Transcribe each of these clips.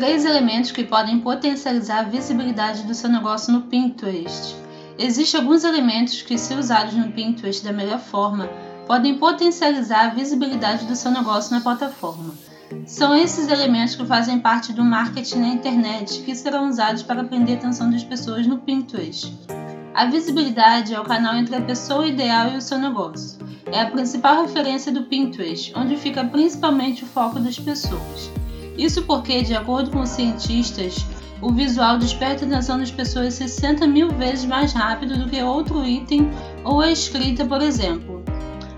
Três elementos que podem potencializar a visibilidade do seu negócio no Pinterest. Existem alguns elementos que, se usados no Pinterest da melhor forma, podem potencializar a visibilidade do seu negócio na plataforma. São esses elementos que fazem parte do marketing na internet que serão usados para prender a atenção das pessoas no Pinterest. A visibilidade é o canal entre a pessoa ideal e o seu negócio. É a principal referência do Pinterest, onde fica principalmente o foco das pessoas. Isso porque, de acordo com os cientistas, o visual desperta a atenção das pessoas 60 mil vezes mais rápido do que outro item ou a escrita, por exemplo.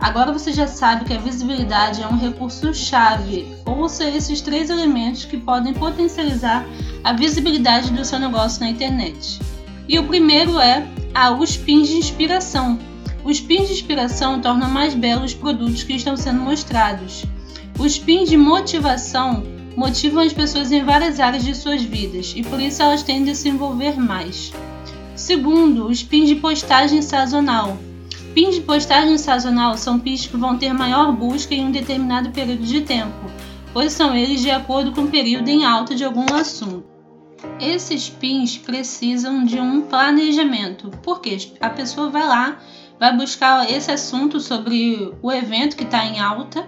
Agora você já sabe que a visibilidade é um recurso-chave, ouça esses três elementos que podem potencializar a visibilidade do seu negócio na internet. E o primeiro é a os pins de inspiração. Os pins de inspiração tornam mais belos os produtos que estão sendo mostrados. Os pins de motivação motivam as pessoas em várias áreas de suas vidas e por isso elas tendem a se envolver mais. Segundo, os pins de postagem sazonal. Pins de postagem sazonal são pins que vão ter maior busca em um determinado período de tempo, pois são eles de acordo com o período em alta de algum assunto. Esses pins precisam de um planejamento, porque a pessoa vai lá, vai buscar esse assunto sobre o evento que está em alta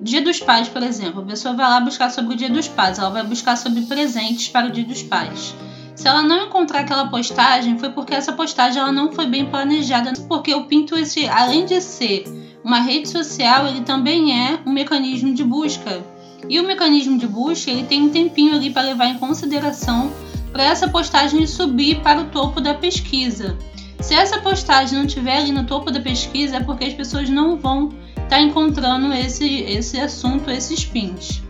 Dia dos Pais, por exemplo, a pessoa vai lá buscar sobre o Dia dos Pais, ela vai buscar sobre presentes para o Dia dos Pais. Se ela não encontrar aquela postagem, foi porque essa postagem ela não foi bem planejada, porque o Pinterest, além de ser uma rede social, ele também é um mecanismo de busca. E o mecanismo de busca, ele tem um tempinho ali para levar em consideração para essa postagem subir para o topo da pesquisa. Se essa postagem não estiver ali no topo da pesquisa, é porque as pessoas não vão está encontrando esse, esse assunto, esses pins.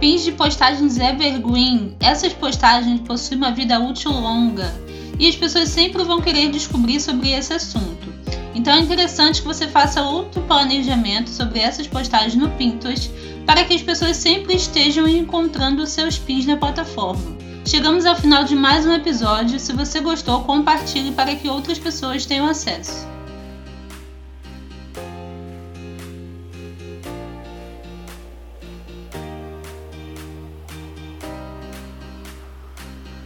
Pins de postagens evergreen. Essas postagens possuem uma vida útil longa e as pessoas sempre vão querer descobrir sobre esse assunto. Então é interessante que você faça outro planejamento sobre essas postagens no Pinterest para que as pessoas sempre estejam encontrando seus pins na plataforma. Chegamos ao final de mais um episódio. Se você gostou, compartilhe para que outras pessoas tenham acesso.